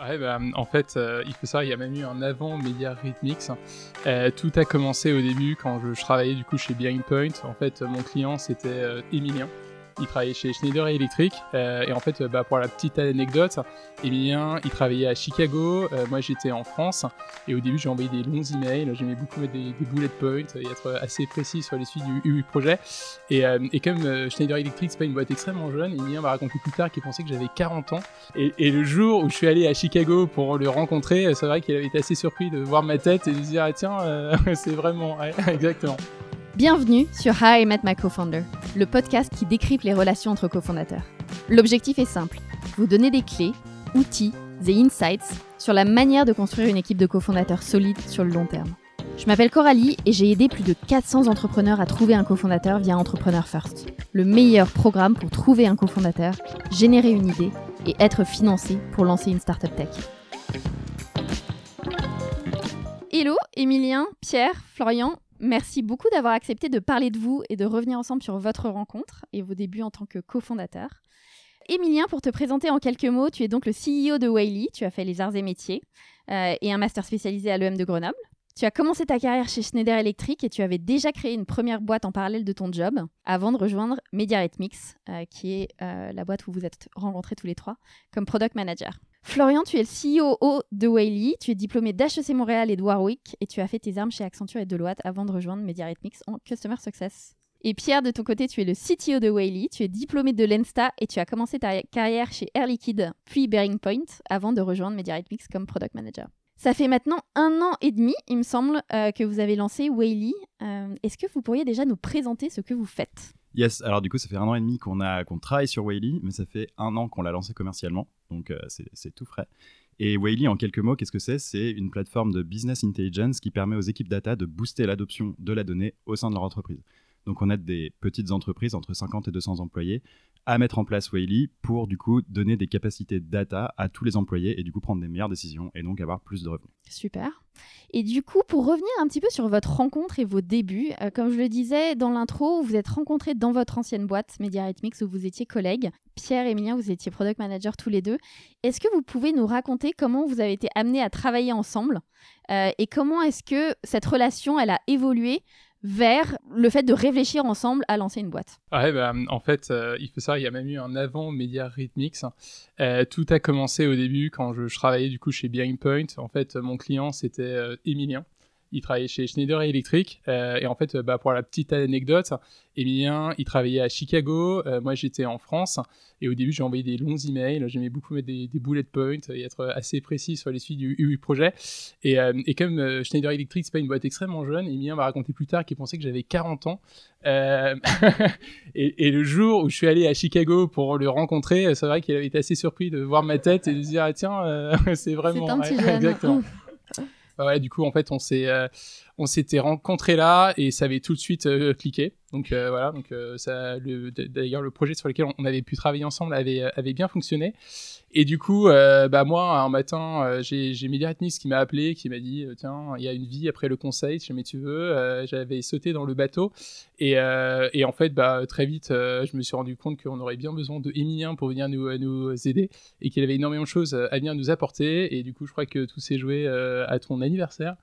Ouais, bah, en fait, euh, il faut savoir, il y a même eu un avant Media. Euh, tout a commencé au début quand je, je travaillais du coup chez Bearing Point. En fait, mon client c'était euh, Emilien il travaillait chez Schneider Electric. Euh, et en fait, bah, pour la petite anecdote, Emilien, il travaillait à Chicago. Euh, moi, j'étais en France. Et au début, j'ai envoyé des longs emails. J'aimais beaucoup mettre des, bullet points et être assez précis sur les suites du, projet. Et, euh, comme Schneider Electric, c'est pas une boîte extrêmement jeune, Emilien m'a raconté plus tard qu'il pensait que j'avais 40 ans. Et, le jour où je suis allé à Chicago pour le rencontrer, c'est vrai qu'il avait été assez surpris de voir ma tête et de se dire, ah, tiens, c'est vraiment, exactement. Bienvenue sur How I Met My Co-Founder, le podcast qui décrypte les relations entre cofondateurs. L'objectif est simple, vous donner des clés, outils et insights sur la manière de construire une équipe de cofondateurs solide sur le long terme. Je m'appelle Coralie et j'ai aidé plus de 400 entrepreneurs à trouver un cofondateur via Entrepreneur First, le meilleur programme pour trouver un cofondateur, générer une idée et être financé pour lancer une startup tech. Hello, Emilien, Pierre, Florian, Merci beaucoup d'avoir accepté de parler de vous et de revenir ensemble sur votre rencontre et vos débuts en tant que cofondateur. Emilien, pour te présenter en quelques mots, tu es donc le CEO de Wiley, tu as fait les arts et métiers euh, et un master spécialisé à l'EM de Grenoble. Tu as commencé ta carrière chez Schneider Electric et tu avais déjà créé une première boîte en parallèle de ton job avant de rejoindre MediaRhythmix, euh, qui est euh, la boîte où vous êtes rencontrés tous les trois comme product manager. Florian, tu es le CEO de Whaley, tu es diplômé d'HEC Montréal et de Warwick et tu as fait tes armes chez Accenture et Deloitte avant de rejoindre MediaRhythmix en Customer Success. Et Pierre, de ton côté, tu es le CTO de Whaley, tu es diplômé de l'ENSTA et tu as commencé ta carrière chez Air Liquide puis Bearing Point avant de rejoindre MediaRhythmix comme Product Manager. Ça fait maintenant un an et demi, il me semble, euh, que vous avez lancé Whaley. Euh, est-ce que vous pourriez déjà nous présenter ce que vous faites? Yes, alors du coup, ça fait un an et demi qu'on qu'on travaille sur Whaley, mais ça fait un an qu'on l'a lancé commercialement, donc euh, c'est tout frais. Et Whaley, en quelques mots, qu'est-ce que c'est? C'est une plateforme de business intelligence qui permet aux équipes data de booster l'adoption de la donnée au sein de leur entreprise. Donc on aide des petites entreprises entre 50 et 200 employés à mettre en place Whaley pour du coup donner des capacités data à tous les employés et du coup prendre des meilleures décisions et donc avoir plus de revenus. Super. Et du coup, pour revenir un petit peu sur votre rencontre et vos débuts, euh, comme je le disais dans l'intro, vous êtes rencontrés dans votre ancienne boîte MediaRhythmix où vous étiez collègues. Pierre et Emilien, vous étiez product manager tous les deux. Est-ce que vous pouvez nous raconter comment vous avez été amenés à travailler ensemble euh, et comment est-ce que cette relation elle a évolué vers le fait de réfléchir ensemble à lancer une boîte Ouais, bah, en fait, euh, il faut ça, il y a même eu un avant Media Rhythmix. Euh, tout a commencé au début quand je, travaillais du coup chez Bearing Point. En fait, mon client c'était euh, Emilien il travaillait chez Schneider Electric. Euh, et en fait, bah, pour la petite anecdote, Emilien, il travaillait à Chicago. Euh, moi, j'étais en France. Et au début, j'ai envoyé des longs emails. J'aimais beaucoup mettre des, bullet points et être assez précis sur les suites du, projet. Et, euh, et comme Schneider Electric, c'est pas une boîte extrêmement jeune, Emilien m'a raconté plus tard qu'il pensait que j'avais 40 ans. et, le jour où je suis allé à Chicago pour le rencontrer, c'est vrai qu'il avait été assez surpris de voir ma tête et de se dire, ah, tiens, c'est vraiment... C'est un petit jeune. Exactement. Ouais, du coup, en fait, on s'est, euh, on s'était rencontrés là et ça avait tout de suite euh, cliqué. Donc euh, voilà, donc ça, le, d'ailleurs, le projet sur lequel on avait pu travailler ensemble avait, avait bien fonctionné. Et du coup, euh, bah moi, un matin, euh, j'ai, j'ai Mediatnis qui m'a appelé, qui m'a dit, euh, tiens, il y a une vie après le conseil, si jamais tu veux. j'avais sauté dans le bateau. Et, et en fait, bah, très vite, je me suis rendu compte qu'on aurait bien besoin de Emilien pour venir nous, aider et qu'il avait énormément de choses à venir nous apporter. Et du coup, je crois que tout s'est joué à ton anniversaire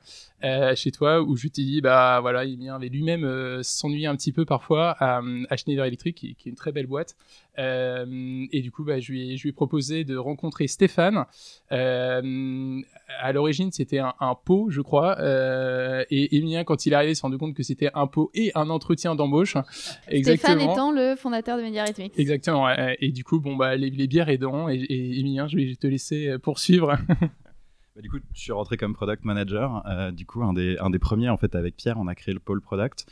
chez toi, où je t'ai dit, bah voilà, Emilien avait lui-même s'ennuyé un petit peu parfois à, à Schneider Electric, qui, qui, est une très belle boîte. et du coup, bah, je, lui ai, je lui ai proposé de rencontrer Stéphane. Euh, à l'origine, c'était un, pot, je crois. Euh, et Emilien, quand il est arrivé, s'est rendu compte que c'était un pot et un entretien d'embauche. Stéphane étant le fondateur de Media Exactement. Et du coup, bon, bah, les, bières aidant. Et, et Emilien, je vais te laisser poursuivre. Bah, du coup, je suis rentré comme product manager. Euh, du coup, un des, un des premiers, en fait, avec Pierre, on a créé le pôle product.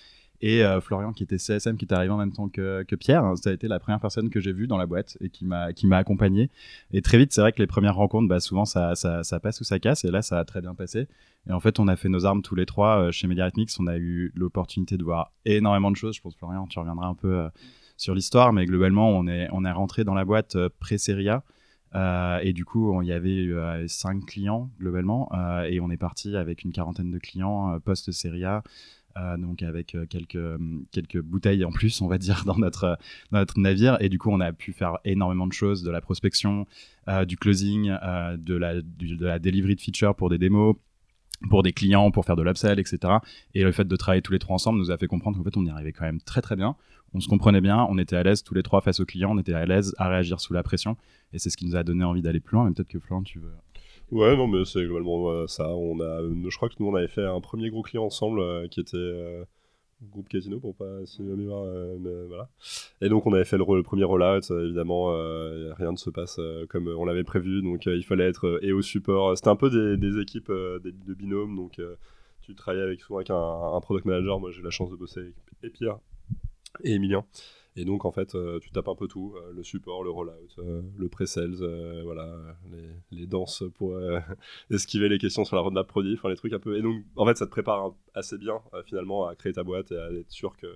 Et euh, Florian, qui était CSM, qui est arrivé en même temps que, Pierre, ça a été la première personne que j'ai vue dans la boîte et qui m'a qui m'a accompagné. Et très vite, c'est vrai que les premières rencontres, bah, souvent ça, ça, ça, passe ou ça casse. Et là, ça a très bien passé. Et en fait, on a fait nos armes tous les trois euh, chez MediaRhythmix. On a eu l'opportunité de voir énormément de choses. Je pense, Florian, tu reviendras un peu euh, sur l'histoire, mais globalement, on est on est rentré dans la boîte pré-Seria. et du coup, il y avait cinq clients globalement, et on est parti avec une quarantaine de clients post-Seria donc avec quelques, quelques bouteilles en plus, on va dire, dans notre, dans notre navire. Et du coup, on a pu faire énormément de choses, de la prospection, du closing, de, la, de la delivery de features pour des démos, pour des clients, pour faire de l'upsell, etc. Et le fait de travailler tous les trois ensemble nous a fait comprendre qu'en fait, on y arrivait quand même très très bien. On se comprenait bien, on était à l'aise tous les trois face aux clients, on était à l'aise à réagir sous la pression. Et c'est ce qui nous a donné envie d'aller plus loin. Mais peut-être que Florent, tu veux. Ouais, non, mais c'est globalement ça. On a, je crois que nous, on avait fait un premier gros client ensemble euh, qui était. Euh, groupe Casino pour pas si mémoire euh, voilà. Et donc on avait fait le, premier rollout. Euh, évidemment euh, rien ne se passe comme on l'avait prévu. Donc il fallait être et au support. C'était un peu des, équipes de binôme donc tu travaillais avec souvent avec un, product manager. Moi j'ai la chance de bosser avec Pierre et Emilien et donc, en fait, euh, tu tapes un peu tout euh, le support, le rollout, euh, le pre-sales, voilà, les, danses pour esquiver les questions sur la roadmap produit, enfin, les trucs un peu. Et donc, en fait, ça te prépare assez bien, finalement, à créer ta boîte et à être sûr que.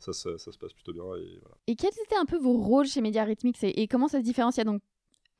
Ça, ça, se passe plutôt bien. Et, voilà. et quels étaient un peu vos rôles chez Media Rhythmics et, et comment ça se différenciait donc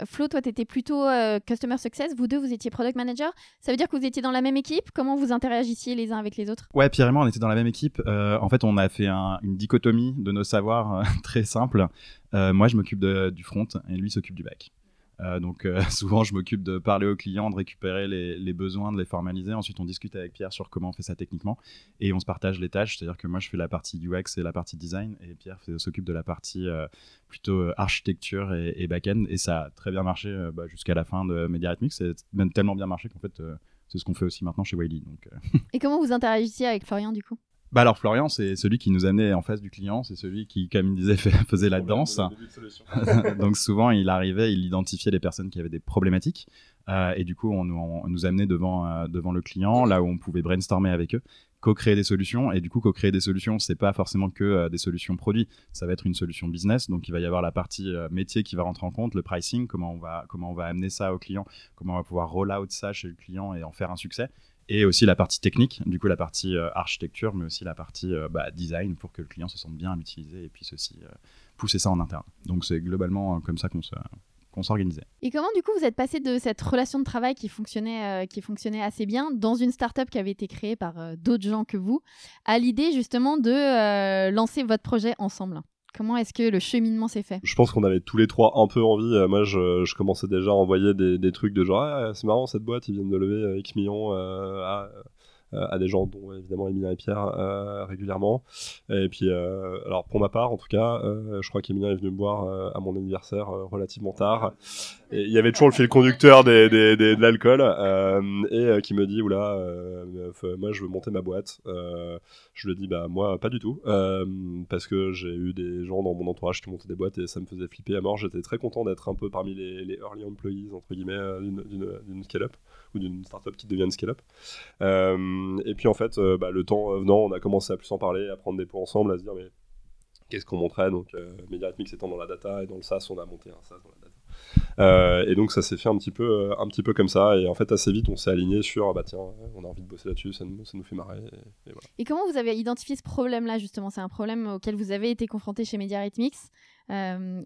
Flo, toi, tu étais plutôt euh, Customer Success. Vous deux, vous étiez Product Manager. Ça veut dire que vous étiez dans la même équipe Comment vous interagissiez les uns avec les autres? Ouais, Pierre et moi, on était dans la même équipe. Euh, en fait, on a fait une dichotomie de nos savoirs euh, très simple. moi, je m'occupe du front et lui s'occupe du back. Euh, donc euh, souvent, je m'occupe de parler aux clients, de récupérer les, besoins, de les formaliser. Ensuite, on discute avec Pierre sur comment on fait ça techniquement et on se partage les tâches. C'est-à-dire que moi, je fais la partie UX et la partie design et Pierre s'occupe de la partie euh, plutôt architecture et, et back-end. Et ça a très bien marché bah, jusqu'à la fin de Media C'est même tellement bien marché qu'en fait, c'est ce qu'on fait aussi maintenant chez Wiley. Et comment vous interagissiez avec Florian du coup? Bah alors Florian, c'est celui qui nous amenait en face du client, c'est celui qui, comme il disait, faisait la danse. Donc souvent, il arrivait, il identifiait les personnes qui avaient des problématiques, euh, et du coup, on, nous amenait devant euh, devant le client, là où on pouvait brainstormer avec eux, co-créer des solutions. Et du coup, co-créer des solutions, c'est pas forcément que euh, des solutions produits, ça va être une solution business. Donc il va y avoir la partie métier qui va rentrer en compte, le pricing, comment on va comment on va amener ça au client, comment on va pouvoir roll out ça chez le client et en faire un succès et aussi la partie technique, du coup la partie euh, architecture, mais aussi la partie euh, bah, design pour que le client se sente bien à l'utiliser et puisse aussi euh, pousser ça en interne. Donc c'est globalement comme ça qu'on se qu'on s'organisait. Et comment du coup vous êtes passé de cette relation de travail qui fonctionnait, qui fonctionnait assez bien dans une startup qui avait été créée par d'autres gens que vous, à l'idée justement de lancer votre projet ensemble? Comment est-ce que le cheminement s'est fait? Je pense qu'on avait tous les trois un peu envie. Euh, moi, je, commençais déjà à envoyer des, trucs de genre, ah, c'est marrant cette boîte, ils viennent de lever euh, X millions. Euh, euh, à des gens dont évidemment Emilien et Pierre euh, régulièrement. Et puis, euh, alors pour ma part, en tout cas, je crois qu'Emilien est venu me voir à mon anniversaire relativement tard. Il y avait toujours le fil conducteur de l'alcool et qui me dit oula, moi je veux monter ma boîte. je lui dis bah moi pas du tout parce que j'ai eu des gens dans mon entourage qui montaient des boîtes et ça me faisait flipper à mort. J'étais très content d'être un peu parmi les, early employees entre guillemets d'une scale-up ou d'une startup qui devient une scale-up. Euh, et puis en fait, euh, bah, le temps venant, on a commencé à plus en parler, à prendre des pots ensemble, à se dire mais qu'est-ce qu'on montrait? Donc euh, Mediarhythmics étant dans la data et dans le SaaS, on a monté un SaaS dans la data. Euh, et donc ça s'est fait un petit peu, un petit peu comme ça. Et en fait, assez vite, on s'est aligné sur bah tiens, on a envie de bosser là-dessus, ça nous, ça nous fait marrer. Et, voilà. et, comment vous avez identifié ce problème-là justement? C'est un problème auquel vous avez été confronté chez Mediarhythmics. Euh,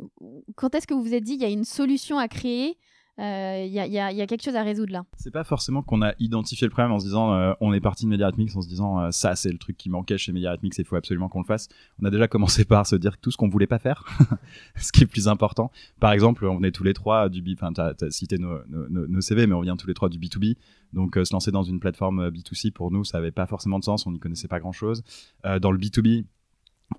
quand est-ce que vous vous êtes dit il y a une solution à créer il euh, y, a, quelque chose à résoudre là. C'est pas forcément qu'on a identifié le problème en se disant euh, on est parti de Mediarhythmics en se disant euh, ça c'est le truc qui manquait chez Mediarhythmics et il faut absolument qu'on le fasse. On a déjà commencé par se dire tout ce qu'on voulait pas faire, ce qui est plus important. Par exemple, on venait tous les trois du B, enfin t'as as cité nos, nos, CV, mais on vient tous les trois du B2B. Donc se lancer dans une plateforme B2C pour nous ça avait pas forcément de sens, on n'y connaissait pas grand chose. dans le B2B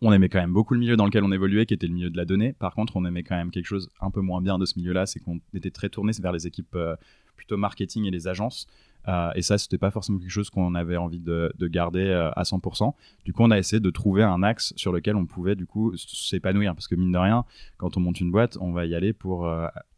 on aimait quand même beaucoup le milieu dans lequel on évoluait, qui était le milieu de la donnée. Par contre, on aimait quand même quelque chose un peu moins bien de ce milieu-là, c'est qu'on était très tourné vers les équipes euh, plutôt marketing et les agences. Euh, et ça, c'était pas forcément quelque chose qu'on avait envie de, garder euh, à 100%. Du coup, on a essayé de trouver un axe sur lequel on pouvait du coup s'épanouir, parce que mine de rien, quand on monte une boîte, on va y aller pour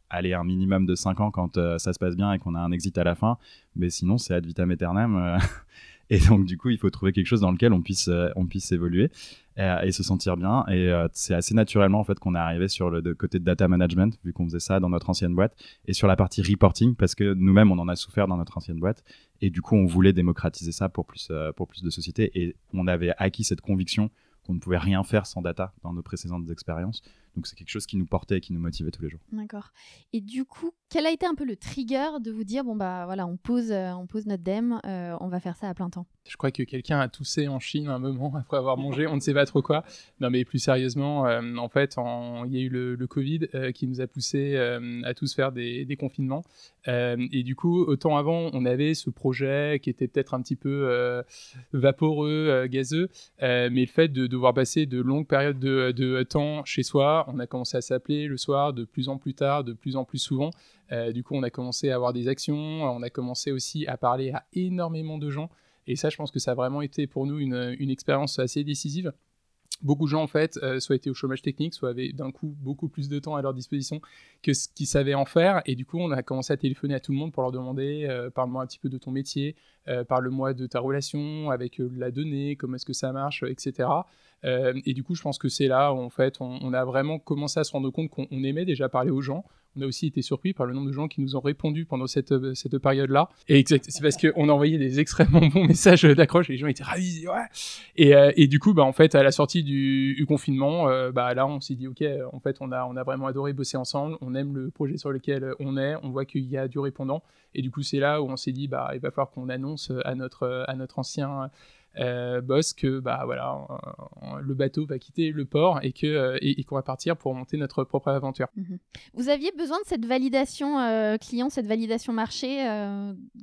aller un minimum de 5 ans quand ça se passe bien et qu'on a un exit à la fin. Mais sinon, c'est ad vitam aeternam. Et donc, du coup, il faut trouver quelque chose dans lequel on puisse, euh, on puisse évoluer euh, et, se sentir bien. Et euh, c'est assez naturellement, en fait, qu'on est arrivé sur le côté de data management, vu qu'on faisait ça dans notre ancienne boîte, et sur la partie reporting, parce que nous-mêmes, on en a souffert dans notre ancienne boîte. Et du coup, on voulait démocratiser ça pour plus, pour plus de sociétés. Et on avait acquis cette conviction qu'on ne pouvait rien faire sans data dans nos précédentes expériences. Donc c'est quelque chose qui nous portait et qui nous motivait tous les jours. D'accord. Et du coup, quel a été un peu le trigger de vous dire bon bah voilà, on pose, euh, on pose notre dem, euh, on va faire ça à plein temps? Je crois que quelqu'un a toussé en Chine un moment après avoir mangé, on ne sait pas trop quoi. Non mais plus sérieusement, euh, en fait, il y a eu le, Covid qui nous a poussé à tous faire des, confinements. et du coup, autant avant, on avait ce projet qui était peut-être un petit peu vaporeux, gazeux, mais le fait de devoir passer de longues périodes de, de temps chez soi, on a commencé à s'appeler le soir de plus en plus tard, de plus en plus souvent. Euh, du coup, on a commencé à avoir des actions, on a commencé aussi à parler à énormément de gens. Et ça, je pense que ça a vraiment été pour nous une, une expérience assez décisive beaucoup de gens en fait euh, soit étaient au chômage technique, soit avaient d'un coup beaucoup plus de temps à leur disposition que ce qu'ils savaient en faire. Et du coup, on a commencé à téléphoner à tout le monde pour leur demander euh, parle-moi un petit peu de ton métier, parle-moi de ta relation avec la donnée, comment est-ce que ça marche, etc. et du coup, je pense que c'est là où en fait on, a vraiment commencé à se rendre compte qu'on aimait déjà parler aux gens on a aussi été surpris par le nombre de gens qui nous ont répondu pendant cette, euh, cette période-là. Et c'est parce qu'on a envoyé des extrêmement bons messages d'accroche et les gens étaient ravis. Euh, et, du coup, bah, en fait, à la sortie du, confinement, euh, bah, là, on s'est dit, OK, en fait, on a, on a vraiment adoré bosser ensemble. On aime le projet sur lequel on est. On voit qu'il y a du répondant. Et du coup, c'est là où on s'est dit, bah, il va falloir qu'on annonce à notre, à notre ancien euh, boss que bah voilà le bateau va quitter le port et que euh, et, qu'on va partir pour monter notre propre aventure. Mhm. Vous aviez besoin de cette validation euh, client, cette validation marché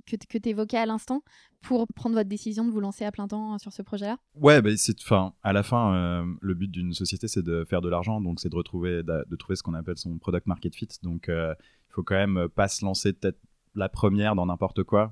que, que tu évoquais à l'instant pour prendre votre décision de vous lancer à plein temps sur ce projet-là? Ouais, bah, c'est, fin, à la fin, le but d'une société, c'est de faire de l'argent, donc c'est de retrouver, de, trouver ce qu'on appelle son product market fit. Donc, il faut quand même pas se lancer peut-être la première dans n'importe quoi,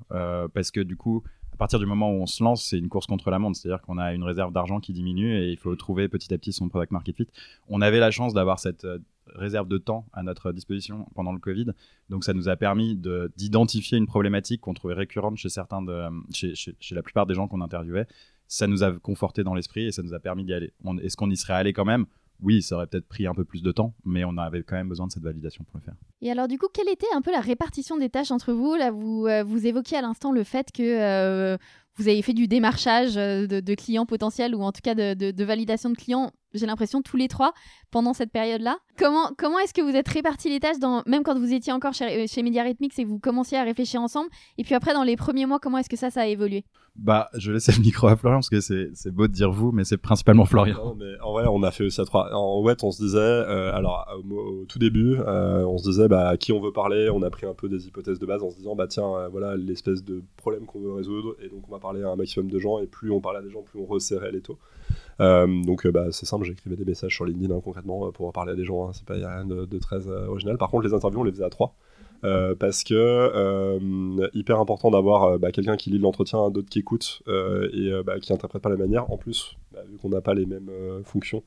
parce que du coup, à partir du moment où on se lance, c'est une course contre la montre. C'est-à-dire qu'on a une réserve d'argent qui diminue et il faut trouver petit à petit son product market fit. On avait la chance d'avoir cette euh, réserve de temps à notre disposition pendant le Covid. Donc ça nous a permis d'identifier une problématique qu'on trouvait récurrente chez certains chez, chez, la plupart des gens qu'on interviewait. Ça nous a conforté dans l'esprit et ça nous a permis d'y aller. Est-ce qu'on y serait allé quand même? Oui, ça aurait peut-être pris un peu plus de temps, mais on avait quand même besoin de cette validation pour le faire. Et alors, du coup, quelle était un peu la répartition des tâches entre vous? Là, vous, euh, vous évoquiez à l'instant le fait que euh, vous avez fait du démarchage euh, de, clients potentiels ou en tout cas de, validation de clients, j'ai l'impression, tous les trois pendant cette période-là. Comment, comment est-ce que vous êtes répartis les tâches, dans, même quand vous étiez encore chez, chez Media Rhythmics et que vous commenciez à réfléchir ensemble Et puis après, dans les premiers mois, comment est-ce que ça, ça a évolué? Bah, je laisse le micro à Florian parce que c'est beau de dire vous, mais c'est principalement Florian. mais en vrai, on a fait aussi à trois. En fait, on se disait, euh, alors au, tout début, euh, on se disait bah, à qui on veut parler? On a pris un peu des hypothèses de base en se disant, bah tiens, voilà l'espèce de problème qu'on veut résoudre et donc on va parler à un maximum de gens et plus on parlait à des gens, plus on resserrait les taux. Euh, donc euh, bah, c'est simple, j'écrivais des messages sur LinkedIn hein, concrètement euh, pour parler à des gens, hein. c'est pas a rien de, très original. Par contre, les interviews, on les faisait à trois. parce que hyper important d'avoir bah, quelqu'un qui lit l'entretien, d'autres qui écoutent et bah, qui interprète pas la manière. En plus, vu qu'on n'a pas les mêmes fonctions,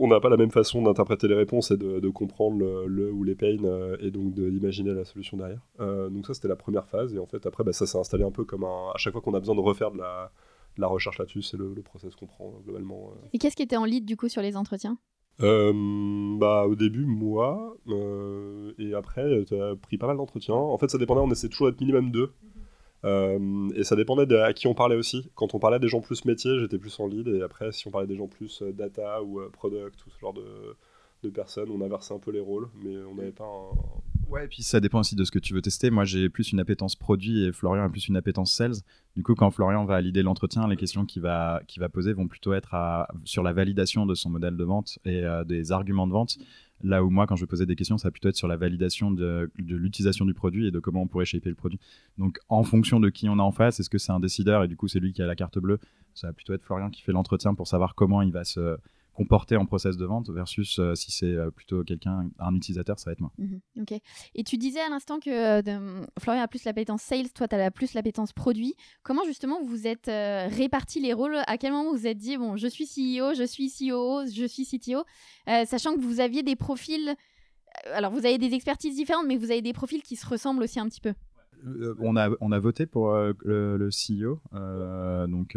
on n'a pas la même façon d'interpréter les réponses et de, comprendre le, ou les pains et donc d'imaginer la solution derrière. donc ça c'était la première phase et en fait après bah, ça s'est installé un peu comme un... À chaque fois qu'on a besoin de refaire de la, la recherche là-dessus, c'est le, process qu'on prend globalement. Et qu'est-ce qui était en lead du coup sur les entretiens? Bah, au début, moi, et après, tu as pris pas mal d'entretiens. En fait, ça dépendait, on essayait toujours d'être minimum deux. Euh, et ça dépendait de à qui on parlait aussi. Quand on parlait des gens plus métiers, j'étais plus en lead. Et après, si on parlait des gens plus euh, data ou euh, product ou ce genre de, de, personnes, on inversait un peu les rôles. Mais on n'avait pas un. Ouais, et puis ça dépend aussi de ce que tu veux tester. Moi, j'ai plus une appétence produit et Florian a plus une appétence sales. Du coup, quand Florian va valider l'entretien, les questions qu'il va, va poser vont plutôt être sur la validation de son modèle de vente et des arguments de vente. Là où moi, quand je poser des questions, ça va plutôt être sur la validation de, l'utilisation du produit et de comment on pourrait shaper le produit. Donc, en fonction de qui on a en face, est-ce que c'est un décideur et du coup, c'est lui qui a la carte bleue Ça va plutôt être Florian qui fait l'entretien pour savoir comment il va se, comporter en process de vente versus euh, si c'est euh, plutôt quelqu'un, un utilisateur, ça va être moi. Mhm, ok. Et tu disais à l'instant que euh, Florian a plus l'appétence sales, toi tu as plus l'appétence produit. Comment justement vous êtes répartis les rôles? À quel moment vous vous êtes dit, bon, je suis CEO, je suis COO, je suis CTO, sachant que vous aviez des profils, alors vous avez des expertises différentes, mais vous avez des profils qui se ressemblent aussi un petit peu. on, a, on a voté pour le, le, CEO, donc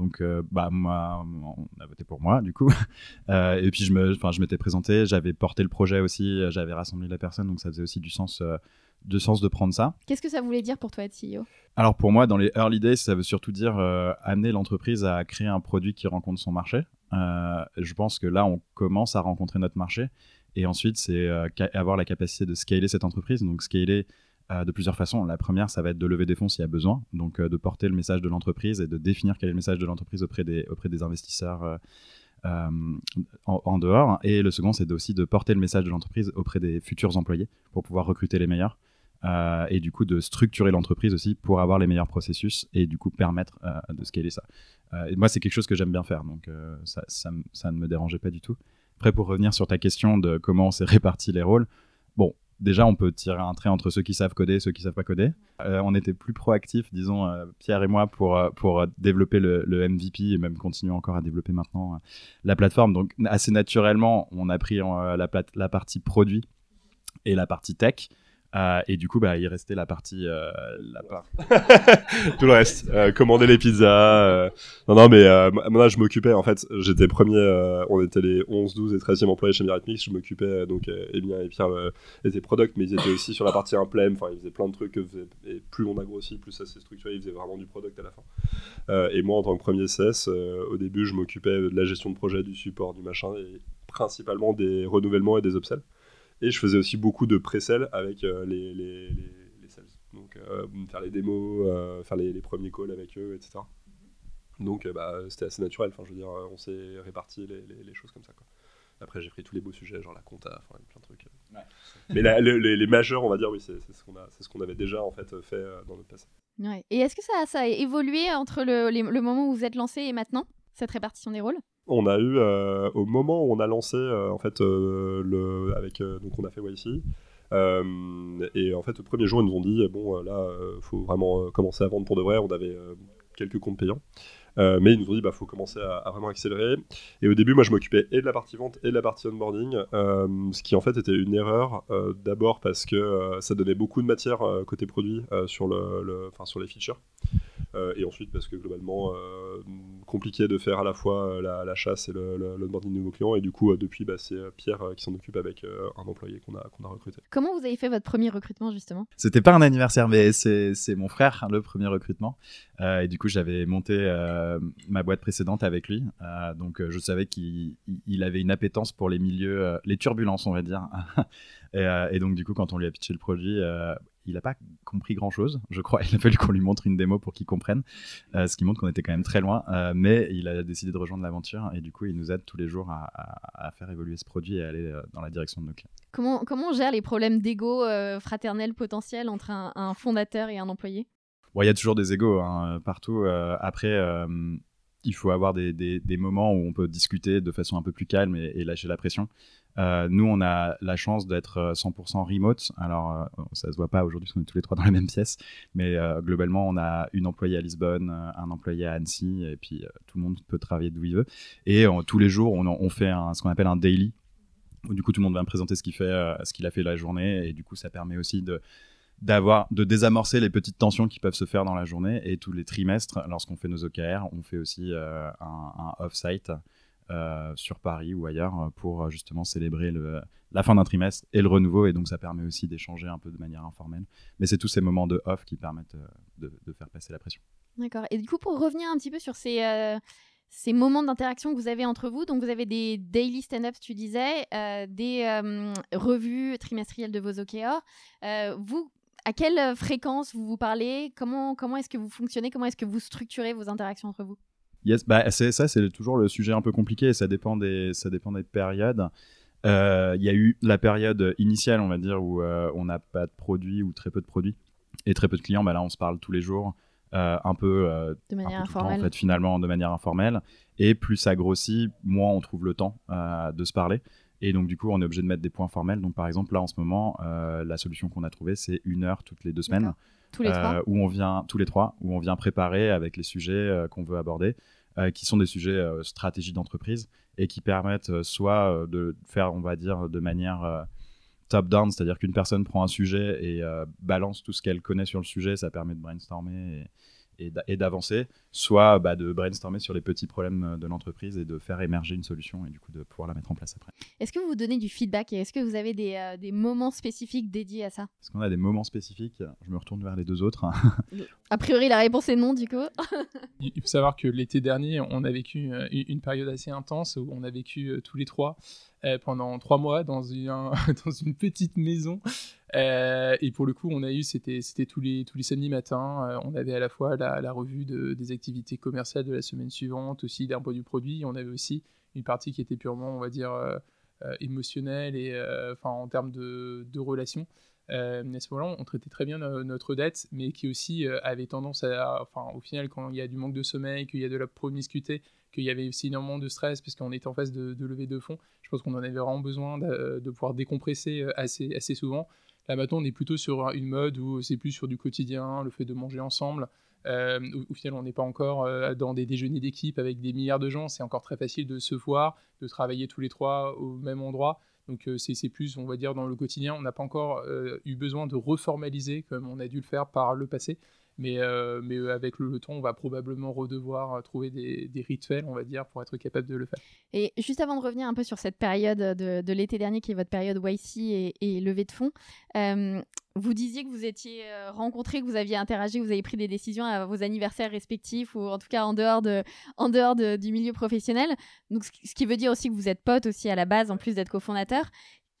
donc, euh, bah, moi, on a voté pour moi, du coup. Euh, et puis, je, me, je m'étais présenté, j'avais porté le projet aussi, j'avais rassemblé la personne, donc ça faisait aussi du sens euh, de sens de prendre ça. Qu'est-ce que ça voulait dire pour toi être CEO Alors pour moi, dans les early days, ça veut surtout dire euh, amener l'entreprise à créer un produit qui rencontre son marché. Euh, je pense que là, on commence à rencontrer notre marché. Et ensuite, c'est euh, avoir la capacité de scaler cette entreprise. Donc scaler de plusieurs façons. La première, ça va être de lever des fonds s'il y a besoin. Donc de porter le message de l'entreprise et de définir quel est le message de l'entreprise auprès des, auprès des investisseurs. En, en, dehors. Et le second, c'est aussi de porter le message de l'entreprise auprès des futurs employés pour pouvoir recruter les meilleurs. Euh, et du coup de structurer l'entreprise aussi pour avoir les meilleurs processus et du coup permettre euh, de scaler ça. Euh, et moi, c'est quelque chose que j'aime bien faire, donc ça, ne me dérangeait pas du tout. Après, pour revenir sur ta question de comment on s'est réparti les rôles, bon, déjà, on peut tirer un trait entre ceux qui savent coder et ceux qui savent pas coder. on était plus proactifs, disons, Pierre et moi, pour, pour développer le, MVP et même continuer encore à développer maintenant la plateforme. Donc, assez naturellement, on a pris la partie produit et la partie tech. Euh, et du coup, bah, il restait la partie, euh, la part... tout le reste, euh, commander les pizzas. Euh. Non, non, mais moi, je m'occupais. En fait, j'étais premier. on était les 11, 12 et 13e employés chez Mix. Je m'occupais donc Emilien et Pierre étaient product, mais ils étaient aussi sur la partie implem. Enfin, ils faisaient plein de trucs. et plus on a grossi, plus ça s'est structuré. Ils faisaient vraiment du product à la fin. et moi, en tant que premier CS, au début, je m'occupais de la gestion de projet, du support, du machin, et principalement des renouvellements et des upsells. Et je faisais aussi beaucoup de pré-sell avec euh, les, les, les, sales. Donc, euh, faire les démos, euh, faire les, premiers calls avec eux, etc. Donc, bah, c'était assez naturel. Enfin, je veux dire, on s'est réparti les, choses comme ça. Quoi. Après, j'ai pris tous les beaux sujets, genre la compta, enfin, plein de trucs. Mais les, majeurs, on va dire, oui, c'est ce qu'on ce qu'on avait déjà en fait fait dans notre passé. Ouais. Et est-ce que ça, ça, a évolué entre le, le moment où vous êtes lancé et maintenant, cette répartition des rôles? On a eu euh, au moment où on a lancé euh, en fait euh, le avec donc on a fait YC et en fait le premier jour ils nous ont dit bon là faut vraiment commencer à vendre pour de vrai on avait quelques comptes payants. Mais ils nous ont dit bah faut commencer à, vraiment accélérer. Et au début moi je m'occupais et de la partie vente et de la partie onboarding ce qui en fait était une erreur d'abord parce que ça donnait beaucoup de matière côté produit sur le, sur les features euh, et ensuite parce que globalement euh, compliqué de faire à la fois euh, la, chasse et le, le, de nouveaux clients et du coup depuis bah, c'est Pierre qui s'en occupe avec un employé qu'on a, qu'on a recruté. Comment vous avez fait votre premier recrutement justement? C'était pas un anniversaire mais c'est, c'est mon frère le premier recrutement et du coup j'avais monté ma boîte précédente avec lui donc je savais qu'il il avait une appétence pour les milieux, les turbulences on va dire. et, et, donc du coup quand on lui a pitché le produit il n'a pas compris grand chose, je crois. Il a fallu qu'on lui montre une démo pour qu'il comprenne, euh, ce qui montre qu'on était quand même très loin. Euh, mais il a décidé de rejoindre l'aventure et du coup, il nous aide tous les jours à, faire évoluer ce produit et aller euh, dans la direction de nos clients. Comment, comment on gère les problèmes d'ego fraternel potentiel entre un, fondateur et un employé? Il y a toujours des égos hein, partout. après, il faut avoir des, des, moments où on peut discuter de façon un peu plus calme et lâcher la pression. Euh, nous, on a la chance d'être 100% euh, remote. Alors, euh, ça se voit pas aujourd'hui parce qu'on est tous les trois dans la même pièce, mais globalement, on a une employée à Lisbonne, un employé à Annecy, et puis tout le monde peut travailler d'où il veut. Et tous les jours, on, fait ce qu'on appelle un daily, du coup, tout le monde va me présenter ce qu'il fait, ce qu'il a fait la journée, et du coup, ça permet aussi de d'avoir de désamorcer les petites tensions qui peuvent se faire dans la journée et tous les trimestres lorsqu'on fait nos OKR on fait aussi un, un off-site euh, sur Paris ou ailleurs euh, pour euh, justement célébrer la fin d'un trimestre et le renouveau. Et donc, ça permet aussi d'échanger un peu de manière informelle. Mais c'est tous ces moments de off qui permettent de, faire passer la pression. D'accord. Et du coup, pour revenir un petit peu sur ces, ces moments d'interaction que vous avez entre vous, donc vous avez des daily stand-ups, tu disais, des revues trimestrielles de vos OKR. vous, à quelle fréquence vous vous parlez? Comment, comment est-ce que vous fonctionnez? Comment est-ce que vous structurez vos interactions entre vous? Yes, bah, ça, c'est toujours le sujet un peu compliqué. Ça dépend des, ça dépend des périodes. Euh, il y a eu la période initiale, on va dire, où euh, on n'a pas de produits ou très peu de produits et très peu de clients. Bah là, on se parle tous les jours, euh, un peu de manière informelle. en fait, finalement, de manière informelle. Et plus ça grossit, moins on trouve le temps de se parler. Et donc, du coup, on est obligé de mettre des points formels. Donc, par exemple, là, en ce moment, la solution qu'on a trouvée, c'est une heure toutes les deux semaines. Tous les trois. Où on vient, tous les trois, où on vient préparer avec les sujets qu'on veut aborder. Euh, qui sont des sujets euh, stratégie d'entreprise et qui permettent euh, soit de faire, on va dire, de manière top-down, c'est-à-dire qu'une personne prend un sujet et balance tout ce qu'elle connaît sur le sujet, ça permet de brainstormer et d'avancer, soit bah, de brainstormer sur les petits problèmes de l'entreprise et de faire émerger une solution et du coup de pouvoir la mettre en place après. Est-ce que vous vous donnez du feedback et est-ce que vous avez des, des moments spécifiques dédiés à ça? Est-ce qu'on a des moments spécifiques? Je me retourne vers les deux autres. a priori, la réponse est non, du coup. Il faut savoir que l'été dernier, on a vécu une période assez intense où on a vécu tous les trois pendant trois mois dans une, dans une petite maison. Euh, et pour le coup, on a eu, c'était, tous les tous les samedis matins, euh, on avait à la fois la, revue de, des activités commerciales de la semaine suivante, aussi d'un point du produit. On avait aussi une partie qui était purement, on va dire, euh, émotionnelle et enfin en termes de, de relations. à ce moment-là, on traitait très bien notre dette, mais qui aussi avait tendance à, enfin, au final, quand il y a du manque de sommeil, qu'il y a de la promiscuité, qu'il y avait aussi énormément de stress parce qu'on était en phase de, de levée de fonds. Je pense qu'on en avait vraiment besoin de, de, pouvoir décompresser assez, assez souvent. Là maintenant, on est plutôt sur une mode où c'est plus sur du quotidien, le fait de manger ensemble. Euh, au, final, on n'est pas encore euh, dans des déjeuners d'équipe avec des milliards de gens. C'est encore très facile de se voir, de travailler tous les trois au même endroit. Donc euh, c'est plus, on va dire, dans le quotidien. On n'a pas encore eu besoin de reformaliser comme on a dû le faire par le passé. Mais, euh, mais euh, avec le, temps, on va probablement redevoir euh, trouver des, rituels, on va dire, pour être capable de le faire. Et juste avant de revenir un peu sur cette période de, l'été dernier, qui est votre période YC et, et levée de fonds, vous disiez que vous étiez rencontrés, que vous aviez interagi, que vous avez pris des décisions à vos anniversaires respectifs, ou en tout cas en dehors, de, en dehors de, du milieu professionnel. Donc, ce qui veut dire aussi que vous êtes potes aussi à la base, en plus d'être cofondateur.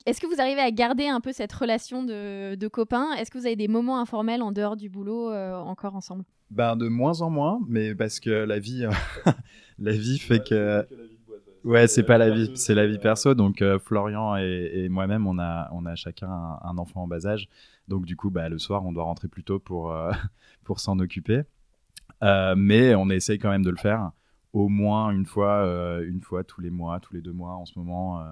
Est-ce que vous arrivez à garder un peu cette relation de, copains? Est-ce que vous avez des moments informels en dehors du boulot euh, encore ensemble? Ben, De moins en moins, mais parce que la vie, euh, la vie fait que... Ouais, c'est pas la vie, c'est la vie perso. Donc euh, Florian et, moi-même, on a, on a chacun un, enfant en bas âge. Donc du coup, bah, le soir, on doit rentrer plus tôt pour, pour s'en occuper. mais on essaye quand même de le faire au moins une fois, une fois tous les mois, tous les deux mois en ce moment.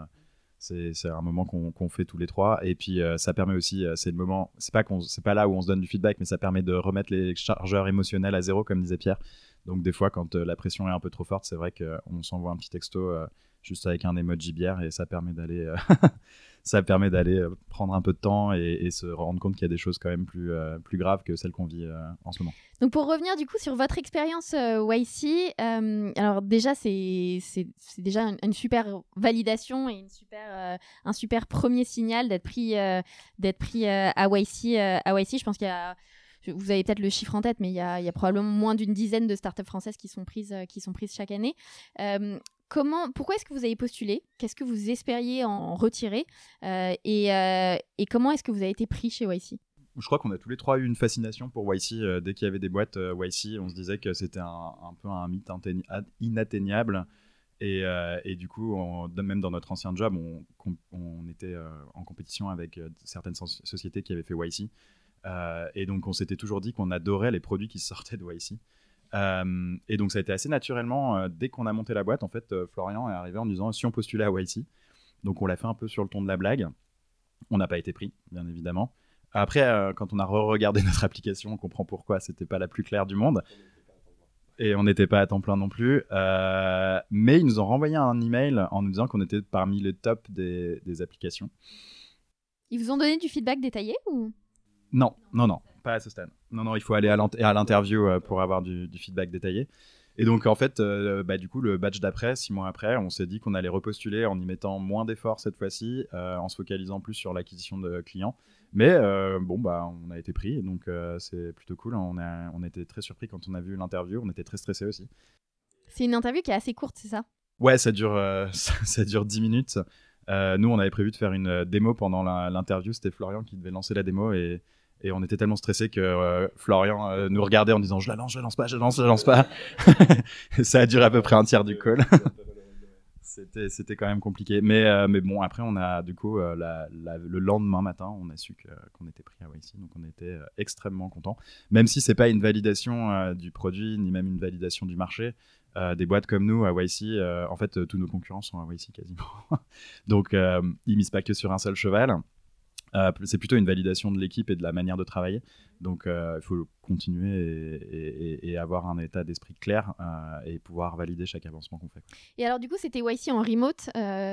C'est un moment qu'on fait tous les trois. Et puis, euh, ça permet aussi, euh, c'est le moment, c'est pas, pas là où on se donne du feedback, mais ça permet de remettre les chargeurs émotionnels à zéro, comme disait Pierre. Donc, des fois, quand euh, la pression est un peu trop forte, c'est vrai qu'on s'envoie un petit texto juste avec un emoji bière et ça permet d'aller ça permet d'aller euh, prendre un peu de temps et, se rendre compte qu'il y a des choses quand même plus, euh, plus graves que celles qu'on vit euh, en ce moment. Donc pour revenir du coup sur votre expérience YC, alors déjà c'est déjà une, super validation et une super, un super premier signal d'être pris, d'être pris à, YC, à YC. Je pense qu'il y a vous avez peut-être le chiffre en tête, mais il y a, probablement moins d'une dizaine de startups françaises qui sont prises, prises chaque année. Comment, pourquoi est-ce que vous avez postulé? Qu'est-ce que vous espériez en retirer? Euh, et, euh, comment est-ce que vous avez été pris chez YC je crois qu'on a tous les trois eu une fascination pour YC. Euh, dès qu'il y avait des boîtes YC, on se disait que c'était un, peu un mythe inatteignable. Et, du coup, même dans notre ancien job, on, on était en compétition avec certaines sociétés qui avaient fait YC. Et donc, on s'était toujours dit qu'on adorait les produits qui sortaient de YC. Euh, et donc ça a été assez naturellement, euh, dès qu'on a monté la boîte, en fait, euh, Florian est arrivé en disant si on postulait à YC. Donc on l'a fait un peu sur le ton de la blague. On n'a pas été pris, bien évidemment. Après, quand on a re-regardé notre application, on comprend pourquoi c'était pas la plus claire du monde. Et on n'était pas à temps plein non plus. mais ils nous ont renvoyé un email en nous disant qu'on était parmi les tops des, des applications. Ils vous ont donné du feedback détaillé ou? Non, non, non à ce stade. Non, non, il faut aller à l'interview euh, pour avoir du, feedback détaillé. Et donc, en fait, euh, bah, du coup, le batch d'après, six mois après, on s'est dit qu'on allait repostuler en y mettant moins d'efforts cette fois-ci, euh, en se focalisant plus sur l'acquisition de clients. Mais bon, bah, on a été pris, donc c'est plutôt cool. On a, on était très surpris quand on a vu l'interview, on était très stressé aussi. C'est une interview qui est assez courte, c'est ça? Ouais, ça dure, ça, dure 10 minutes. nous, on avait prévu de faire une démo pendant l'interview. C'était Florian qui devait lancer la démo et et on était tellement stressés que euh, Florian euh, nous regardait en disant je la lance, je la lance pas, je la lance, je la lance pas. ça a duré à peu près un tiers du call. c'était, c'était quand même compliqué. Mais, euh, mais bon, après, on a du coup, le lendemain matin, on a su qu'on était pris à YC. Donc on était extrêmement contents. Même si c'est pas une validation du produit, ni même une validation du marché. des boîtes comme nous à YC, en fait, tous nos concurrents sont à YC quasiment. donc ils misent pas que sur un seul cheval. Euh, c'est plutôt une validation de l'équipe et de la manière de travailler. Donc, il faut continuer et, avoir un état d'esprit clair et pouvoir valider chaque avancement qu'on fait. Et alors, du coup, c'était YC en remote,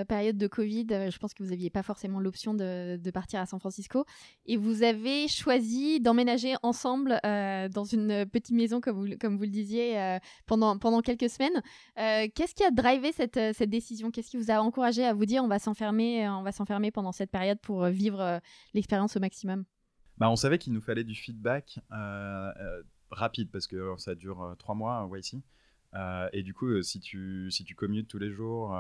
période de Covid. je pense que vous n'aviez pas forcément l'option de, partir à San Francisco. Et vous avez choisi d'emménager ensemble dans une petite maison, comme vous, le disiez, pendant, pendant quelques semaines. Qu'est-ce qui a drivé cette, cette décision? Qu'est-ce qui vous a encouragé à vous dire on va s'enfermer, on va s'enfermer pendant cette période pour vivre l'expérience au maximum? Bah, on savait qu'il nous fallait du feedback euh, euh, rapide parce que ça dure euh, trois mois, YC. et du coup, si tu, si tu commutes tous les jours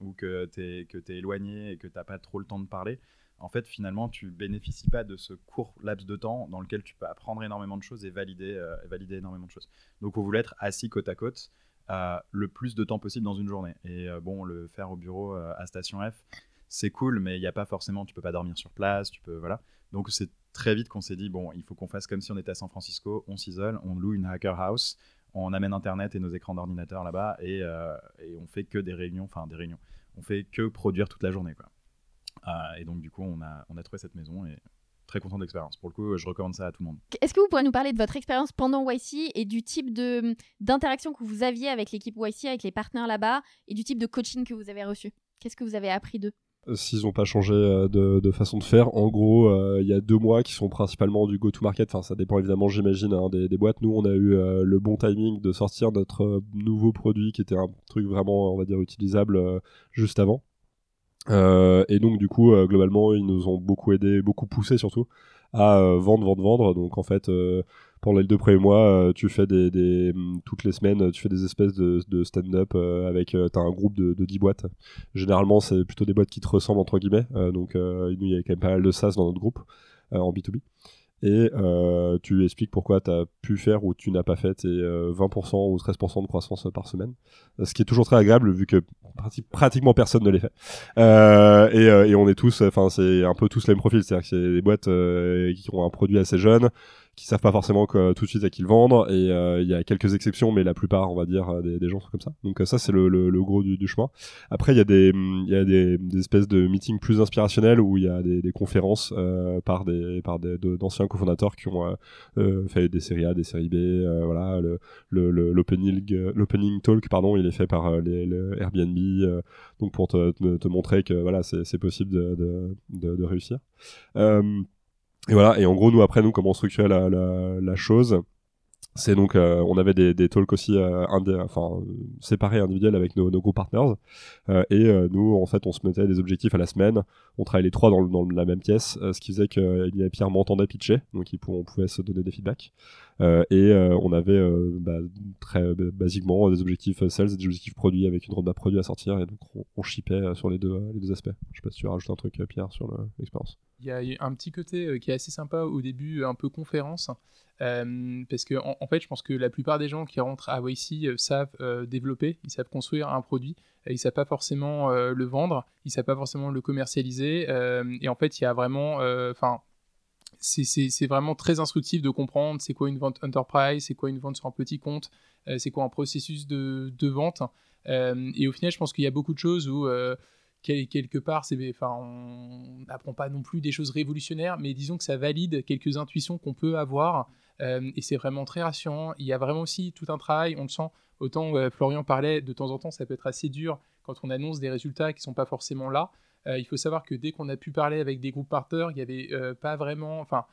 ou que tu es éloigné et que tu n'as pas trop le temps de parler, en fait, finalement, tu bénéficies pas de ce court laps de temps dans lequel tu peux apprendre énormément de choses et valider, valider énormément de choses. Donc, on voulait être assis côte à côte le plus de temps possible dans une journée. Et bon, le faire au bureau à Station F, c'est cool, mais il n'y a pas forcément, tu peux pas dormir sur place, tu peux, voilà. Donc, c'est très vite qu'on s'est dit, bon, il faut qu'on fasse comme si on était à San Francisco, on s'isole, on loue une hacker house, on amène Internet et nos écrans d'ordinateur là-bas et, euh, on fait que des réunions, enfin des réunions, on fait que produire toute la journée. Quoi. Euh, et donc du coup, on a, trouvé cette maison et très content de l'expérience. Pour le coup, je recommande ça à tout le monde. Est-ce que vous pourrez nous parler de votre expérience pendant YC et du type de, d'interaction que vous aviez avec l'équipe YC, avec les partenaires là-bas et du type de coaching que vous avez reçu? Qu'est-ce que vous avez appris d'eux? S'ils n'ont pas changé euh, de, façon de faire. En gros, euh, il y a deux mois qui sont principalement du go-to-market. Enfin, ça dépend évidemment, j'imagine, hein, des, boîtes. Nous, on a eu le bon timing de sortir notre nouveau produit qui était un truc vraiment, on va dire, utilisable juste avant. et donc, du coup, globalement, ils nous ont beaucoup aidé, beaucoup poussé surtout à vendre, vendre, vendre. Donc, en fait, pendant les deux premiers mois, euh, tu fais des, mm, toutes les semaines, tu fais des espèces de, stand-up euh, avec, euh, t'as un groupe de, de 10 boîtes. Généralement, c'est plutôt des boîtes qui te ressemblent entre guillemets. donc, nous, il y avait quand même pas mal de SaaS dans notre groupe en B2B et tu expliques pourquoi tu as pu faire ou tu n'as pas fait tes 20% ou 13% de croissance par semaine. Ce qui est toujours très agréable vu que pratiquement personne ne les fait. et, et, on est tous, enfin c'est un peu tous les mêmes profils, c'est-à-dire que c'est des boîtes qui ont un produit assez jeune, qui savent pas forcément que, tout de suite à qui le vendre. Et euh, il y a quelques exceptions mais la plupart on va dire euh, des, gens sont comme ça. Donc euh, ça c'est le, gros du, chemin. Après il y a des y a des, espèces de meetings plus inspirationnels où il y a des, conférences par des par d'anciens cofondateurs qui ont fait des séries A des séries B voilà. Le l'opening l'opening talk pardon il est fait par les, Airbnb donc pour te, montrer que voilà c'est possible de réussir et voilà, et en gros, nous, après, nous, comment on structurait la, la, la chose c'est donc, euh, on avait des, talks aussi euh, enfin, séparés, individuels avec nos, nos gros partners. Euh, et euh, nous, en fait, on se mettait des objectifs à la semaine. On travaillait les trois dans, dans la même pièce, ce qui faisait qu'Emilie et Pierre m'entendaient pitcher, donc on pouvait se donner des feedbacks. et on avait bah, très basiquement des objectifs sales et des objectifs produits avec une roadmap produit à sortir. Et donc, on, on shippait sur les deux, les deux aspects. Je sais pas si tu rajoutes un truc, Pierre, sur l'expérience. Il y a un petit côté qui est assez sympa au début, un peu conférence. Euh, parce que en, fait, je pense que la plupart des gens qui rentrent à YC euh, savent euh, développer, ils savent construire un produit, ils savent pas forcément le vendre, ils savent pas forcément le commercialiser. et en fait, il y a vraiment, enfin, c'est vraiment très instructif de comprendre c'est quoi une vente enterprise, c'est quoi une vente sur un petit compte, c'est quoi un processus de, de vente. et au final, je pense qu'il y a beaucoup de choses où quelque part, enfin, on n'apprend pas non plus des choses révolutionnaires, mais disons que ça valide quelques intuitions qu'on peut avoir et c'est vraiment très rassurant. Il y a vraiment aussi tout un travail, on le sent. Autant euh, Florian parlait, de temps en temps, ça peut être assez dur quand on annonce des résultats qui ne sont pas forcément là. Euh, il faut savoir que dès qu'on a pu parler avec des groupes partners, il n'y avait pas vraiment. Enfin,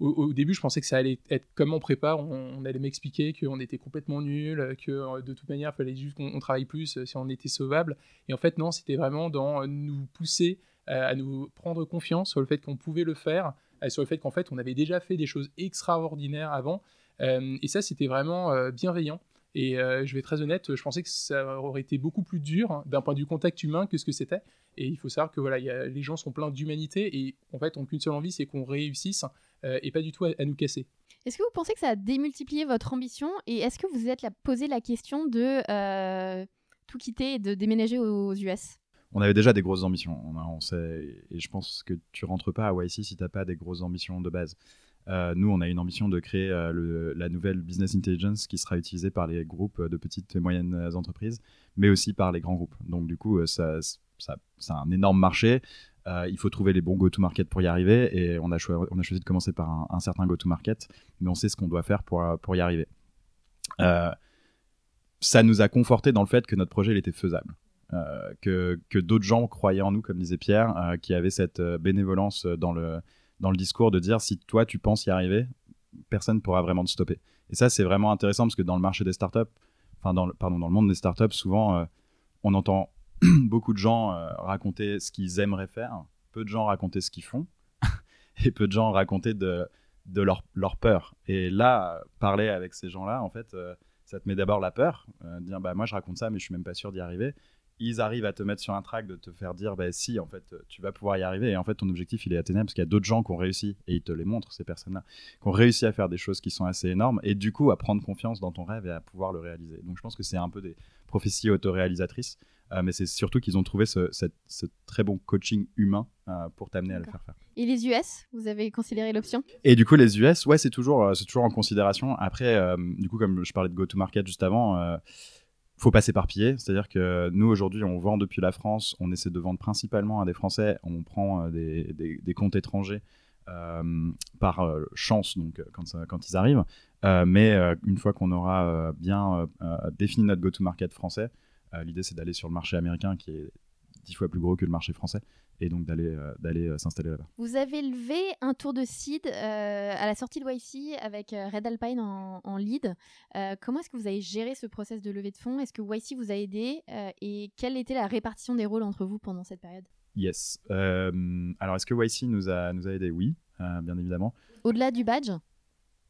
au, début, je pensais que ça allait être comme on prépare. On, allait m'expliquer qu'on était complètement nul, que de toute manière, il fallait juste qu'on travaille plus si on était sauvable. Et en fait, non, c'était vraiment dans nous pousser à nous prendre confiance sur le fait qu'on pouvait le faire, euh, sur le fait qu'en fait, on avait déjà fait des choses extraordinaires avant. Euh, et ça, c'était vraiment euh, bienveillant. Et je vais être très honnête, je pensais que ça aurait été beaucoup plus dur hein, d'un point de vue contact humain que ce que c'était. Et il faut savoir que voilà, les gens sont pleins d'humanité et en fait, ont qu'une seule envie, c'est qu'on réussisse et pas du tout à, nous casser. Est-ce que vous pensez que ça a démultiplié votre ambition et est-ce que vous êtes posé la question de tout quitter et de déménager aux US on avait déjà des grosses ambitions. On, sait, et je pense que tu rentres pas à YC si tu n'as pas des grosses ambitions de base. Euh, nous, on a une ambition de créer euh, la nouvelle business intelligence qui sera utilisée par les groupes de petites et moyennes entreprises, mais aussi par les grands groupes. Donc, du coup, c'est un énorme marché. Euh, il faut trouver les bons go-to-market pour y arriver et on a, choi- on a choisi de commencer par un, certain go-to-market, mais on sait ce qu'on doit faire pour, y arriver. Euh, ça nous a conforté dans le fait que notre projet était faisable. Euh, que, d'autres gens croyaient en nous, comme disait Pierre, euh, qui avait cette euh, bénévolence dans le, dans le discours de dire si toi tu penses y arriver, personne ne pourra vraiment te stopper. Et ça, c'est vraiment intéressant parce que dans le marché des startups, enfin, dans le, pardon, dans le monde des startups, souvent, on entend beaucoup de gens raconter ce qu'ils aimeraient faire, peu de gens raconter ce qu'ils font, et peu de gens raconter de, de leur, leur peur. Et là, parler avec ces gens-là, en fait, ça te met d'abord la peur, dire bah moi je raconte ça, mais je suis même pas sûr d'y arriver. Ils arrivent à te mettre sur un track de te faire dire bah si en fait tu vas pouvoir y arriver et en fait ton objectif il est atteignable parce qu'il y a d'autres gens qui ont réussi et ils te les montrent ces personnes-là qui ont réussi à faire des choses qui sont assez énormes et du coup à prendre confiance dans ton rêve et à pouvoir le réaliser. Donc je pense que c'est un peu des prophéties autoréalisatrices, euh, mais c'est surtout qu'ils ont trouvé ce, cette- ce très bon coaching humain euh, pour t'amener à le faire faire. Et les US, vous avez considéré l'option? Et du coup, les US, ouais, c'est toujours, euh, c'est toujours en considération. Après, du coup, comme je parlais de go-to-market juste avant, faut pas s'éparpiller. C'est-à-dire que nous, aujourd'hui, on vend depuis la France, on essaie de vendre principalement à des Français, on prend euh, des, comptes étrangers euh, par euh, chance, donc quand, quand ils arrivent. Mais une fois qu'on aura bien défini notre go-to-market français, l'idée, c'est d'aller sur le marché américain qui est dix fois plus gros que le marché français et donc d'aller euh, d'aller euh, s'installer là-bas. Vous avez levé un tour de seed euh, à la sortie de YC avec Red Alpine en, en lead. Comment est-ce que vous avez géré ce process de levée de fonds? Est-ce que YC vous a aidé Et quelle était la répartition des rôles entre vous pendant cette période? Yes. Alors, est-ce que YC nous a, nous a aidé? Oui, bien évidemment. Au-delà du badge?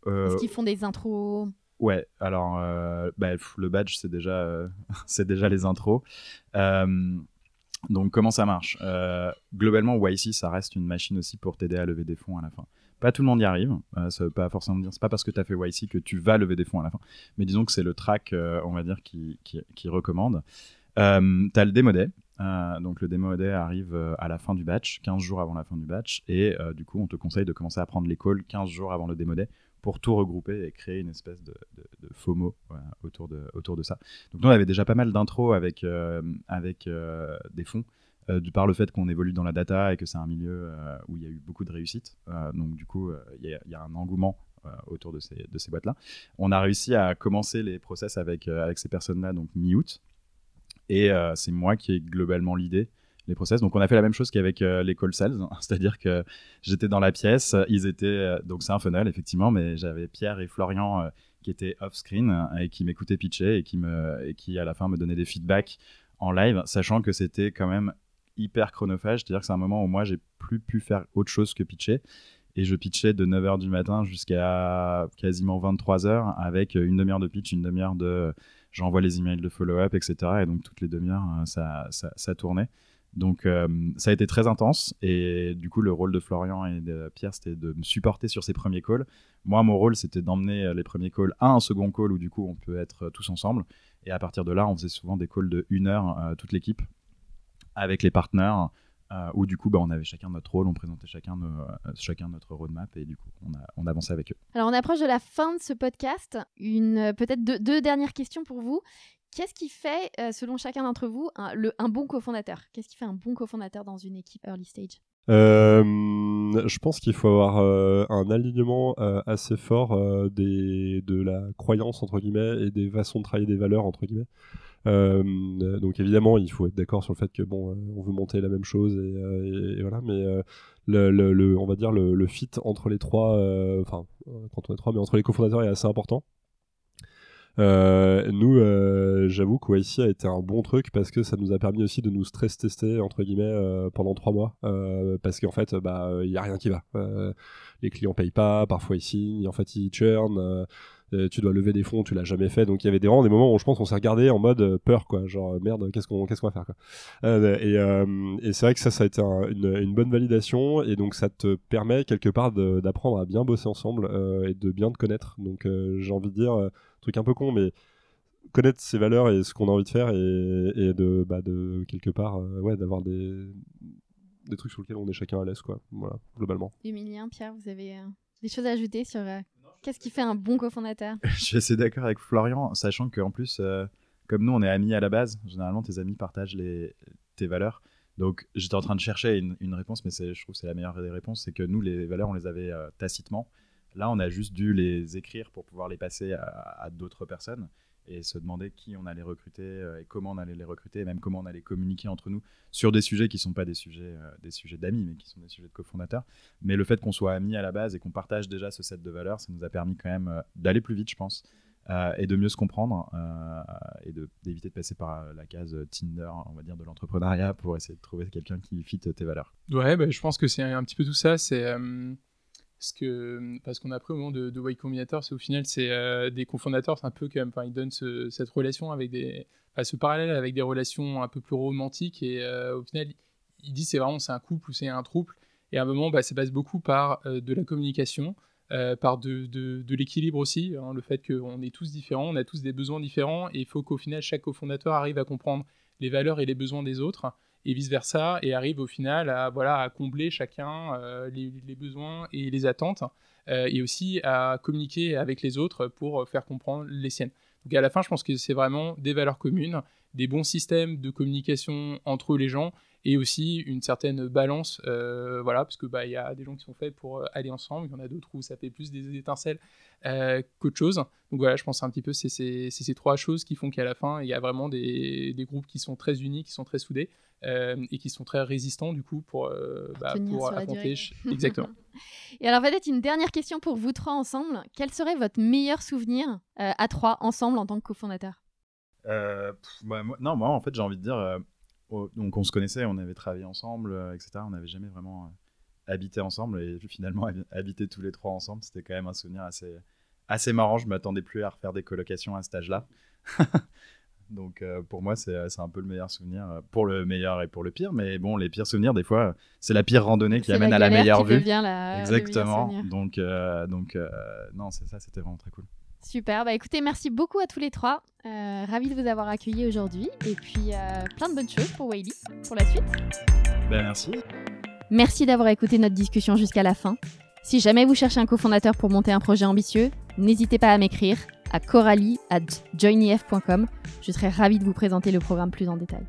Est-ce qu'ils font des intros? Ouais, alors, bah, le badge, c'est déjà, c'est déjà les intros. Donc, comment ça marche? Euh, Globalement, YC, ça reste une machine aussi pour t'aider à lever des fonds à la fin. Pas tout le monde y arrive. Euh, ça veut pas forcément dire, c'est pas parce que tu as fait YC que tu vas lever des fonds à la fin. Mais disons que c'est le track, euh, on va dire, qui, recommande. Euh, tu as le démo day. Donc le démo day arrive à la fin du batch, 15 jours avant la fin du batch, et du coup on te conseille de commencer à prendre les calls 15 jours avant le démo day pour tout regrouper et créer une espèce de, de- de FOMO autour, de, autour de ça. Donc nous on avait déjà pas mal d'intros avec, euh, avec euh, des fonds, euh, du par le fait qu'on évolue dans la data et que c'est un milieu euh, où il y a eu beaucoup de réussite. Euh, donc du coup il y, a- un engouement autour de ces, de ces boîtes-là. On a réussi à commencer les process avec, avec ces personnes-là, donc mi-août. Et c'est moi qui ai globalement l'idée les. Donc on a fait la même chose qu'avec euh, les call sales, c'est-à-dire que j'étais dans la pièce, ils étaient euh, donc c'est un funnel effectivement, mais j'avais Pierre et Florian euh, qui étaient off screen euh, et qui m'écoutaient pitcher et qui me et qui à la fin me donnaient des feedbacks en live, sachant que c'était quand même hyper chronophage, c'est-à-dire que c'est un moment où moi j'ai plus pu faire autre chose que pitcher. Et je pitchais de 9h du matin jusqu'à quasiment 23h avec une demi-heure de pitch, une demi-heure de j'envoie les emails de follow-up, etc. Et donc toutes les demi-heures, euh, ça, ça tournait. Donc euh, ça a été très intense. Et du coup, le rôle de Florian et de Pierre, c'était de me supporter sur ces premiers calls. Moi, mon rôle, c'était d'emmener euh, les premiers calls à un second call où du coup, on peut être euh, tous ensemble. Et à partir de là, on faisait souvent des calls de une heure, toute l'équipe, avec les partenaires. Où du coup bah, on avait chacun notre rôle, on présentait chacun, notre roadmap et du coup on, a, on avançait avec eux. Alors on approche de la fin de ce podcast. Une peut-être deux dernières questions pour vous. Qu'est-ce qui fait, euh, selon chacun d'entre vous, un, bon cofondateur? Qu'est-ce qui fait un bon cofondateur dans une équipe early stage? Je pense qu'il faut avoir euh, un alignement euh, assez fort de la croyance entre guillemets et des façons de travailler des valeurs entre guillemets. Donc évidemment, il faut être d'accord sur le fait que bon, on veut monter la même chose et, voilà, mais le, on va dire le, fit entre les trois, enfin quand on est trois, mais entre les cofondateurs est assez important. Euh, nous, euh, j'avoue que YC a été un bon truc parce que ça nous a permis aussi de nous stress tester entre guillemets euh, pendant trois mois euh, parce qu'en fait, bah, il y a rien qui va. Euh, les clients payent pas, parfois ici, en fait, ils churn. Euh, tu dois lever des fonds, tu l'as jamais fait. Donc il y avait des, vraiment des moments où je pense qu'on s'est regardé en mode euh, peur, quoi. Genre euh, merde, qu'est-ce qu'on qu'est-ce va faire, quoi. Et c'est vrai que ça, ça a été un- une, bonne validation. Et donc ça te permet quelque part d'apprendre à bien bosser ensemble et de bien te connaître. Donc j'ai envie de dire, truc un peu con, mais connaître ses valeurs et ce qu'on a envie de faire et, bah, de quelque part, euh, ouais, d'avoir des des trucs sur lesquels on est chacun à l'aise, quoi. Voilà, globalement. Emilien, Pierre, vous avez des choses à ajouter sur qu'est-ce qui fait un bon cofondateur? Je suis assez d'accord avec Florian, sachant qu'en plus, euh, comme nous, on est amis à la base, généralement, tes amis partagent tes valeurs. Donc j'étais en train de chercher une, réponse, mais je trouve que c'est la meilleure des réponses, c'est que nous, les valeurs, on les avait euh, tacitement. Là, on a juste dû les écrire pour pouvoir les passer à d'autres personnes et se demander qui on allait recruter euh, et comment on allait les recruter, et même comment on allait communiquer entre nous sur des sujets qui ne sont pas des sujets, euh, des sujets d'amis, mais qui sont des sujets de cofondateurs. Mais le fait qu'on soit amis à la base et qu'on partage déjà ce set de valeurs, ça nous a permis quand même d'aller plus vite, je pense, euh, et de mieux se comprendre euh, et d'éviter de, passer par la case Tinder, on va dire, de l'entrepreneuriat pour essayer de trouver quelqu'un qui fit tes valeurs. Ouais, bah, je pense que c'est un petit peu tout ça. C'est euh, ce parce qu'on a pris au moment de, de Y Combinator, c'est au final c'est des cofondateurs, c'est un peu même, ils donnent cette relation avec ce parallèle avec des relations un peu plus romantiques et au final ils disent c'est vraiment c'est un couple ou c'est un trouble. Et à un moment bah, ça passe beaucoup par de la communication euh, par de, de, l'équilibre aussi, hein, le fait qu'on est tous différents, on a tous des besoins différents, et il faut qu'au final, chaque cofondateur arrive à comprendre les valeurs et les besoins des autres, et vice-versa, et arrive au final à, voilà, à combler chacun euh, les, besoins et les attentes, euh, et aussi à communiquer avec les autres pour faire comprendre les siennes. Donc à la fin, je pense que c'est vraiment des valeurs communes, des bons systèmes de communication entre les gens, et aussi une certaine balance, euh, voilà, parce que bah il y a des gens qui sont faits pour euh, aller ensemble, il y en a d'autres où ça fait plus des étincelles euh, qu'autre chose. Donc voilà, je pense un petit peu c'est ces trois choses qui font qu'à la fin il y a vraiment des, des, groupes qui sont très unis, qui sont très soudés et qui sont très résistants du coup pour bah, pour affronter exactement. et alors peut-être une dernière question pour vous trois ensemble, quel serait votre meilleur souvenir à trois ensemble en tant que cofondateur? Bah, Non, moi en fait j'ai envie de dire donc on se connaissait, on avait travaillé ensemble, euh, etc. On n'avait jamais vraiment euh, habité ensemble et finalement habiter tous les trois ensemble, c'était quand même un souvenir assez, assez marrant. Je m'attendais plus à refaire des colocations à cet âge-là. Donc euh, pour moi, c'est un peu le meilleur souvenir, pour le meilleur et pour le pire. Mais bon, les pires souvenirs, des fois, c'est la pire randonnée qui amène à la meilleure vue. Exactement. Donc, donc non, c'est ça, c'était vraiment très cool. Super, bah écoutez, merci beaucoup à tous les trois. Euh, ravi de vous avoir accueillis aujourd'hui. Et puis euh, plein de bonnes choses pour Wiley pour la suite. Ben, merci. Merci d'avoir écouté notre discussion jusqu'à la fin. Si jamais vous cherchez un cofondateur pour monter un projet ambitieux, n'hésitez pas à m'écrire à coralie at joinef.com. Je serai ravie de vous présenter le programme plus en détail.